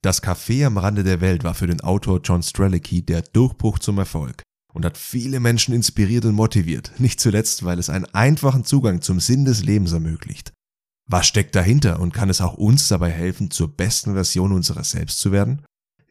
Das Café am Rande der Welt war für den Autor John Strelicky der Durchbruch zum Erfolg und hat viele Menschen inspiriert und motiviert, nicht zuletzt, weil es einen einfachen Zugang zum Sinn des Lebens ermöglicht. Was steckt dahinter und kann es auch uns dabei helfen, zur besten Version unserer selbst zu werden?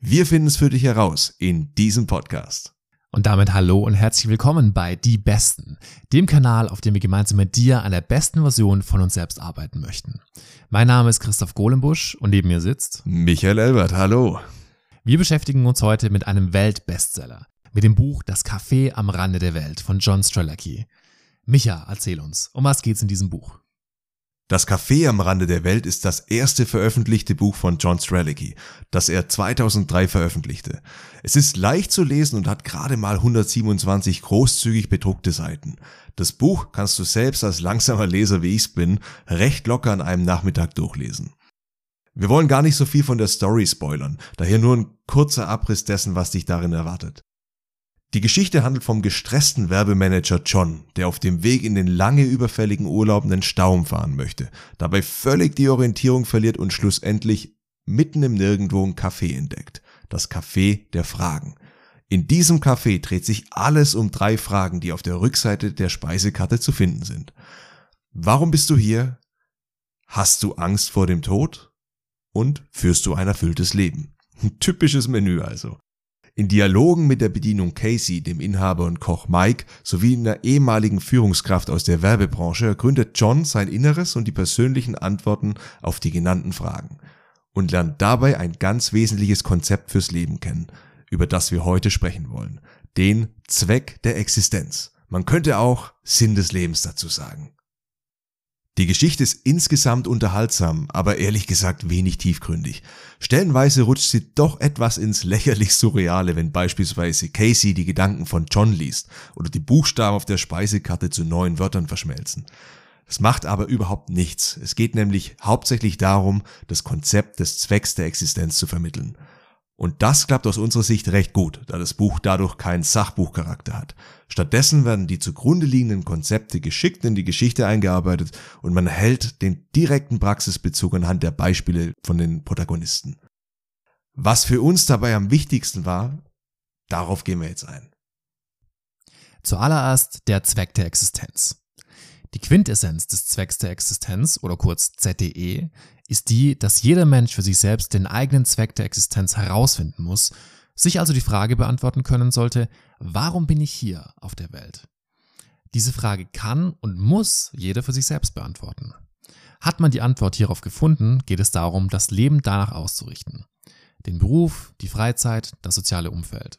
Wir finden es für dich heraus in diesem Podcast. Und damit hallo und herzlich willkommen bei Die Besten, dem Kanal, auf dem wir gemeinsam mit dir an der besten Version von uns selbst arbeiten möchten. Mein Name ist Christoph Golenbusch und neben mir sitzt Michael Elbert, hallo. Wir beschäftigen uns heute mit einem Weltbestseller, mit dem Buch Das Café am Rande der Welt von John Strelacki. Micha, erzähl uns, um was geht's in diesem Buch? Das Café am Rande der Welt ist das erste veröffentlichte Buch von John Strelicky, das er 2003 veröffentlichte. Es ist leicht zu lesen und hat gerade mal 127 großzügig bedruckte Seiten. Das Buch kannst du selbst als langsamer Leser wie ich's bin, recht locker an einem Nachmittag durchlesen. Wir wollen gar nicht so viel von der Story spoilern, daher nur ein kurzer Abriss dessen, was dich darin erwartet. Die Geschichte handelt vom gestressten Werbemanager John, der auf dem Weg in den lange überfälligen Urlaub einen Staum fahren möchte, dabei völlig die Orientierung verliert und schlussendlich mitten im Nirgendwo ein Café entdeckt. Das Café der Fragen. In diesem Café dreht sich alles um drei Fragen, die auf der Rückseite der Speisekarte zu finden sind. Warum bist du hier? Hast du Angst vor dem Tod? Und führst du ein erfülltes Leben? Ein typisches Menü also. In Dialogen mit der Bedienung Casey, dem Inhaber und Koch Mike sowie einer ehemaligen Führungskraft aus der Werbebranche ergründet John sein Inneres und die persönlichen Antworten auf die genannten Fragen und lernt dabei ein ganz wesentliches Konzept fürs Leben kennen, über das wir heute sprechen wollen, den Zweck der Existenz. Man könnte auch Sinn des Lebens dazu sagen. Die Geschichte ist insgesamt unterhaltsam, aber ehrlich gesagt wenig tiefgründig. Stellenweise rutscht sie doch etwas ins lächerlich Surreale, wenn beispielsweise Casey die Gedanken von John liest oder die Buchstaben auf der Speisekarte zu neuen Wörtern verschmelzen. Es macht aber überhaupt nichts. Es geht nämlich hauptsächlich darum, das Konzept des Zwecks der Existenz zu vermitteln. Und das klappt aus unserer Sicht recht gut, da das Buch dadurch keinen Sachbuchcharakter hat. Stattdessen werden die zugrunde liegenden Konzepte geschickt in die Geschichte eingearbeitet und man erhält den direkten Praxisbezug anhand der Beispiele von den Protagonisten. Was für uns dabei am wichtigsten war, darauf gehen wir jetzt ein. Zuallererst der Zweck der Existenz. Die Quintessenz des Zwecks der Existenz oder kurz ZDE ist die, dass jeder Mensch für sich selbst den eigenen Zweck der Existenz herausfinden muss, sich also die Frage beantworten können sollte, warum bin ich hier auf der Welt? Diese Frage kann und muss jeder für sich selbst beantworten. Hat man die Antwort hierauf gefunden, geht es darum, das Leben danach auszurichten. Den Beruf, die Freizeit, das soziale Umfeld.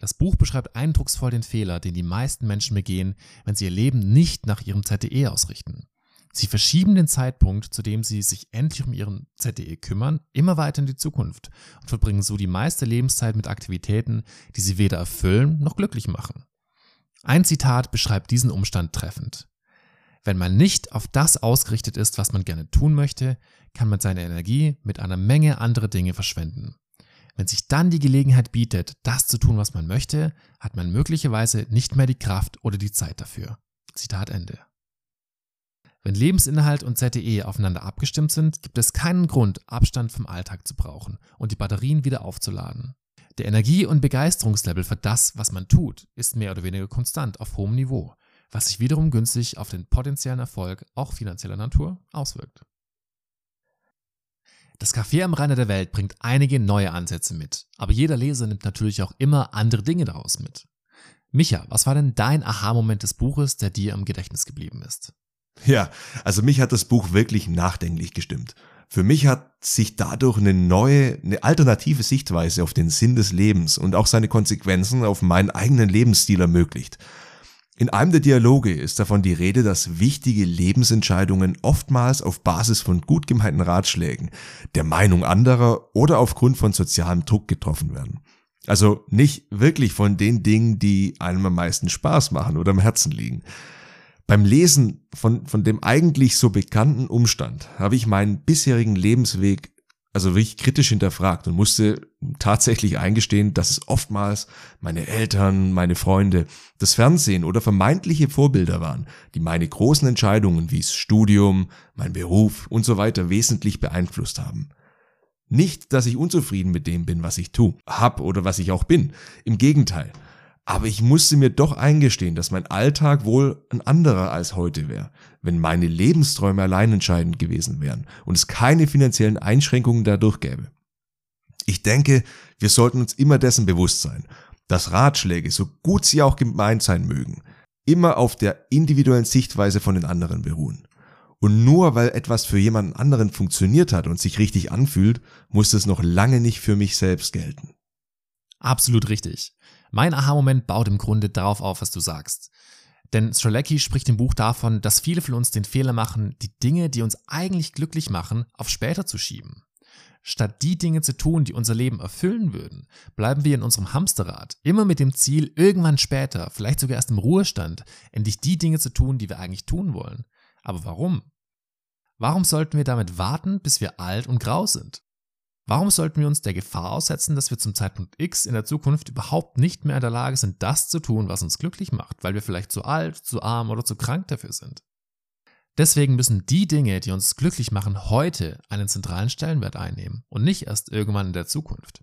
Das Buch beschreibt eindrucksvoll den Fehler, den die meisten Menschen begehen, wenn sie ihr Leben nicht nach ihrem ZDE ausrichten. Sie verschieben den Zeitpunkt, zu dem sie sich endlich um ihren ZDE kümmern, immer weiter in die Zukunft und verbringen so die meiste Lebenszeit mit Aktivitäten, die sie weder erfüllen noch glücklich machen. Ein Zitat beschreibt diesen Umstand treffend. Wenn man nicht auf das ausgerichtet ist, was man gerne tun möchte, kann man seine Energie mit einer Menge anderer Dinge verschwenden. Wenn sich dann die Gelegenheit bietet, das zu tun, was man möchte, hat man möglicherweise nicht mehr die Kraft oder die Zeit dafür. Zitat Ende. Wenn Lebensinhalt und ZTE aufeinander abgestimmt sind, gibt es keinen Grund, Abstand vom Alltag zu brauchen und die Batterien wieder aufzuladen. Der Energie- und Begeisterungslevel für das, was man tut, ist mehr oder weniger konstant auf hohem Niveau, was sich wiederum günstig auf den potenziellen Erfolg, auch finanzieller Natur, auswirkt. Das Café am Rande der Welt bringt einige neue Ansätze mit, aber jeder Leser nimmt natürlich auch immer andere Dinge daraus mit. Micha, was war denn dein Aha-Moment des Buches, der dir im Gedächtnis geblieben ist? Ja, also mich hat das Buch wirklich nachdenklich gestimmt. Für mich hat sich dadurch eine neue, eine alternative Sichtweise auf den Sinn des Lebens und auch seine Konsequenzen auf meinen eigenen Lebensstil ermöglicht. In einem der Dialoge ist davon die Rede, dass wichtige Lebensentscheidungen oftmals auf Basis von gut gemeinten Ratschlägen, der Meinung anderer oder aufgrund von sozialem Druck getroffen werden. Also nicht wirklich von den Dingen, die einem am meisten Spaß machen oder am Herzen liegen. Beim Lesen von, von dem eigentlich so bekannten Umstand habe ich meinen bisherigen Lebensweg also wirklich kritisch hinterfragt und musste tatsächlich eingestehen, dass es oftmals meine Eltern, meine Freunde, das Fernsehen oder vermeintliche Vorbilder waren, die meine großen Entscheidungen wie das Studium, mein Beruf und so weiter wesentlich beeinflusst haben. Nicht, dass ich unzufrieden mit dem bin, was ich tue, hab oder was ich auch bin. Im Gegenteil. Aber ich musste mir doch eingestehen, dass mein Alltag wohl ein anderer als heute wäre, wenn meine Lebensträume allein entscheidend gewesen wären und es keine finanziellen Einschränkungen dadurch gäbe. Ich denke, wir sollten uns immer dessen bewusst sein, dass Ratschläge, so gut sie auch gemeint sein mögen, immer auf der individuellen Sichtweise von den anderen beruhen. Und nur weil etwas für jemanden anderen funktioniert hat und sich richtig anfühlt, muss es noch lange nicht für mich selbst gelten. Absolut richtig. Mein Aha-Moment baut im Grunde darauf auf, was du sagst. Denn Strzelecki spricht im Buch davon, dass viele von uns den Fehler machen, die Dinge, die uns eigentlich glücklich machen, auf später zu schieben. Statt die Dinge zu tun, die unser Leben erfüllen würden, bleiben wir in unserem Hamsterrad, immer mit dem Ziel, irgendwann später, vielleicht sogar erst im Ruhestand, endlich die Dinge zu tun, die wir eigentlich tun wollen. Aber warum? Warum sollten wir damit warten, bis wir alt und grau sind? Warum sollten wir uns der Gefahr aussetzen, dass wir zum Zeitpunkt X in der Zukunft überhaupt nicht mehr in der Lage sind, das zu tun, was uns glücklich macht, weil wir vielleicht zu alt, zu arm oder zu krank dafür sind? Deswegen müssen die Dinge, die uns glücklich machen, heute einen zentralen Stellenwert einnehmen und nicht erst irgendwann in der Zukunft.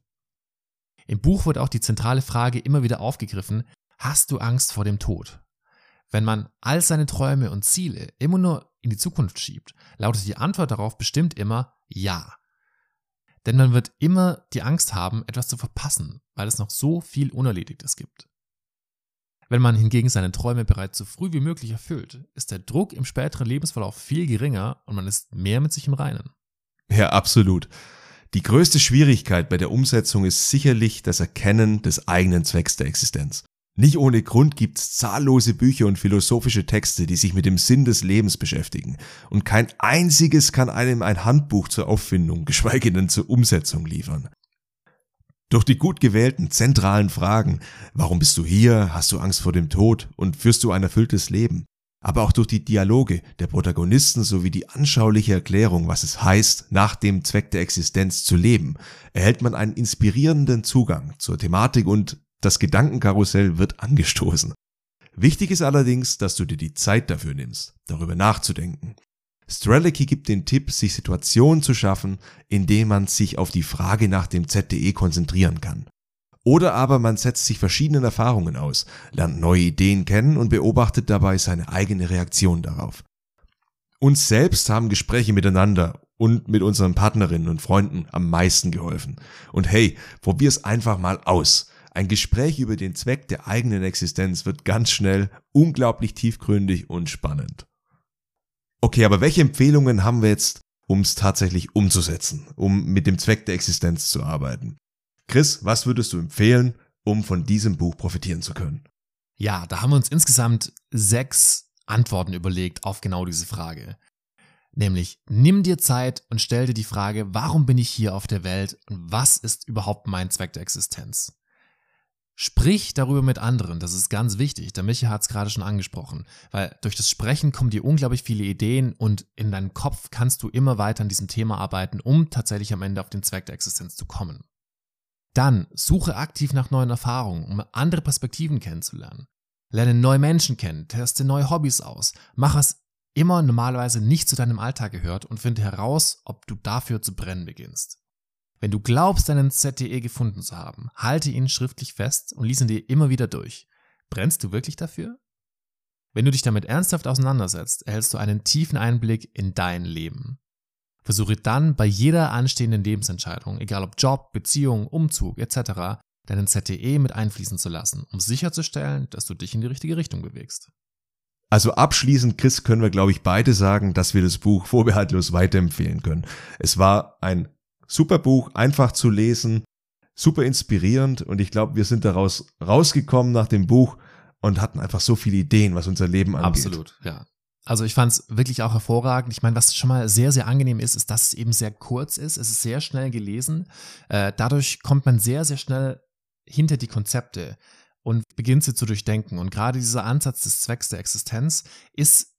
Im Buch wird auch die zentrale Frage immer wieder aufgegriffen, hast du Angst vor dem Tod? Wenn man all seine Träume und Ziele immer nur in die Zukunft schiebt, lautet die Antwort darauf bestimmt immer ja. Denn man wird immer die Angst haben, etwas zu verpassen, weil es noch so viel Unerledigtes gibt. Wenn man hingegen seine Träume bereits so früh wie möglich erfüllt, ist der Druck im späteren Lebensverlauf viel geringer und man ist mehr mit sich im Reinen. Ja, absolut. Die größte Schwierigkeit bei der Umsetzung ist sicherlich das Erkennen des eigenen Zwecks der Existenz. Nicht ohne Grund gibt's zahllose Bücher und philosophische Texte, die sich mit dem Sinn des Lebens beschäftigen. Und kein einziges kann einem ein Handbuch zur Auffindung, geschweige denn zur Umsetzung liefern. Durch die gut gewählten zentralen Fragen, warum bist du hier, hast du Angst vor dem Tod und führst du ein erfülltes Leben, aber auch durch die Dialoge der Protagonisten sowie die anschauliche Erklärung, was es heißt, nach dem Zweck der Existenz zu leben, erhält man einen inspirierenden Zugang zur Thematik und das Gedankenkarussell wird angestoßen. Wichtig ist allerdings, dass du dir die Zeit dafür nimmst, darüber nachzudenken. Strelicky gibt den Tipp, sich Situationen zu schaffen, in denen man sich auf die Frage nach dem ZDE konzentrieren kann. Oder aber man setzt sich verschiedenen Erfahrungen aus, lernt neue Ideen kennen und beobachtet dabei seine eigene Reaktion darauf. Uns selbst haben Gespräche miteinander und mit unseren Partnerinnen und Freunden am meisten geholfen. Und hey, probier's einfach mal aus. Ein Gespräch über den Zweck der eigenen Existenz wird ganz schnell unglaublich tiefgründig und spannend. Okay, aber welche Empfehlungen haben wir jetzt, um es tatsächlich umzusetzen, um mit dem Zweck der Existenz zu arbeiten? Chris, was würdest du empfehlen, um von diesem Buch profitieren zu können? Ja, da haben wir uns insgesamt sechs Antworten überlegt auf genau diese Frage. Nämlich, nimm dir Zeit und stell dir die Frage, warum bin ich hier auf der Welt und was ist überhaupt mein Zweck der Existenz? Sprich darüber mit anderen, das ist ganz wichtig. Der Micha hat es gerade schon angesprochen, weil durch das Sprechen kommen dir unglaublich viele Ideen und in deinem Kopf kannst du immer weiter an diesem Thema arbeiten, um tatsächlich am Ende auf den Zweck der Existenz zu kommen. Dann suche aktiv nach neuen Erfahrungen, um andere Perspektiven kennenzulernen. Lerne neue Menschen kennen, teste neue Hobbys aus, mach was immer normalerweise nicht zu deinem Alltag gehört und finde heraus, ob du dafür zu brennen beginnst. Wenn du glaubst, deinen ZTE gefunden zu haben, halte ihn schriftlich fest und lies ihn dir immer wieder durch. Brennst du wirklich dafür? Wenn du dich damit ernsthaft auseinandersetzt, erhältst du einen tiefen Einblick in dein Leben. Versuche dann bei jeder anstehenden Lebensentscheidung, egal ob Job, Beziehung, Umzug etc., deinen ZTE mit einfließen zu lassen, um sicherzustellen, dass du dich in die richtige Richtung bewegst. Also abschließend, Chris, können wir, glaube ich, beide sagen, dass wir das Buch vorbehaltlos weiterempfehlen können. Es war ein Super Buch, einfach zu lesen, super inspirierend und ich glaube, wir sind daraus rausgekommen nach dem Buch und hatten einfach so viele Ideen, was unser Leben angeht. Absolut, ja. Also ich fand es wirklich auch hervorragend. Ich meine, was schon mal sehr, sehr angenehm ist, ist, dass es eben sehr kurz ist. Es ist sehr schnell gelesen. Äh, dadurch kommt man sehr, sehr schnell hinter die Konzepte und beginnt sie zu durchdenken. Und gerade dieser Ansatz des Zwecks der Existenz ist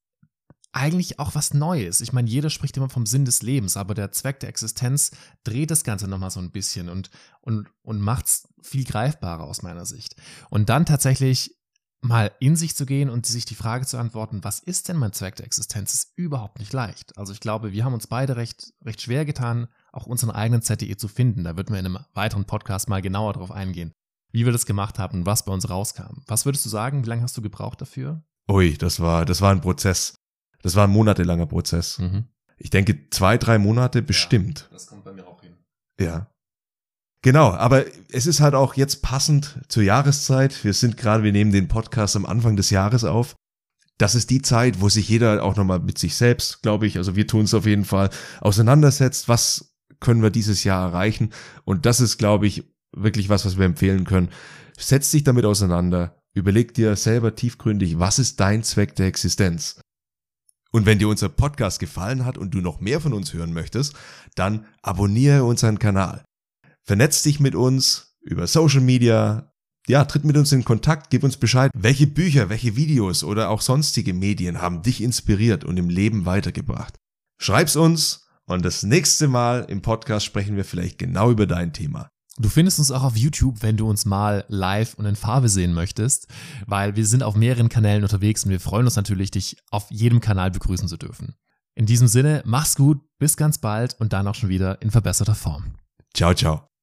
eigentlich auch was Neues. Ich meine, jeder spricht immer vom Sinn des Lebens, aber der Zweck der Existenz dreht das Ganze nochmal so ein bisschen und, und, und macht es viel greifbarer aus meiner Sicht. Und dann tatsächlich mal in sich zu gehen und sich die Frage zu antworten, was ist denn mein Zweck der Existenz, ist überhaupt nicht leicht. Also ich glaube, wir haben uns beide recht, recht schwer getan, auch unseren eigenen ZDE zu finden. Da wird wir in einem weiteren Podcast mal genauer drauf eingehen, wie wir das gemacht haben was bei uns rauskam. Was würdest du sagen? Wie lange hast du gebraucht dafür? Ui, das war, das war ein Prozess. Das war ein monatelanger Prozess. Mhm. Ich denke, zwei, drei Monate bestimmt. Ja, das kommt bei mir auch hin. Ja. Genau, aber es ist halt auch jetzt passend zur Jahreszeit. Wir sind gerade, wir nehmen den Podcast am Anfang des Jahres auf. Das ist die Zeit, wo sich jeder auch nochmal mit sich selbst, glaube ich, also wir tun es auf jeden Fall, auseinandersetzt. Was können wir dieses Jahr erreichen? Und das ist, glaube ich, wirklich was, was wir empfehlen können. Setz dich damit auseinander. Überleg dir selber tiefgründig, was ist dein Zweck der Existenz? Und wenn dir unser Podcast gefallen hat und du noch mehr von uns hören möchtest, dann abonniere unseren Kanal. Vernetz dich mit uns über Social Media. Ja, tritt mit uns in Kontakt, gib uns Bescheid, welche Bücher, welche Videos oder auch sonstige Medien haben dich inspiriert und im Leben weitergebracht. Schreib's uns und das nächste Mal im Podcast sprechen wir vielleicht genau über dein Thema. Du findest uns auch auf YouTube, wenn du uns mal live und in Farbe sehen möchtest, weil wir sind auf mehreren Kanälen unterwegs und wir freuen uns natürlich, dich auf jedem Kanal begrüßen zu dürfen. In diesem Sinne, mach's gut, bis ganz bald und dann auch schon wieder in verbesserter Form. Ciao, ciao.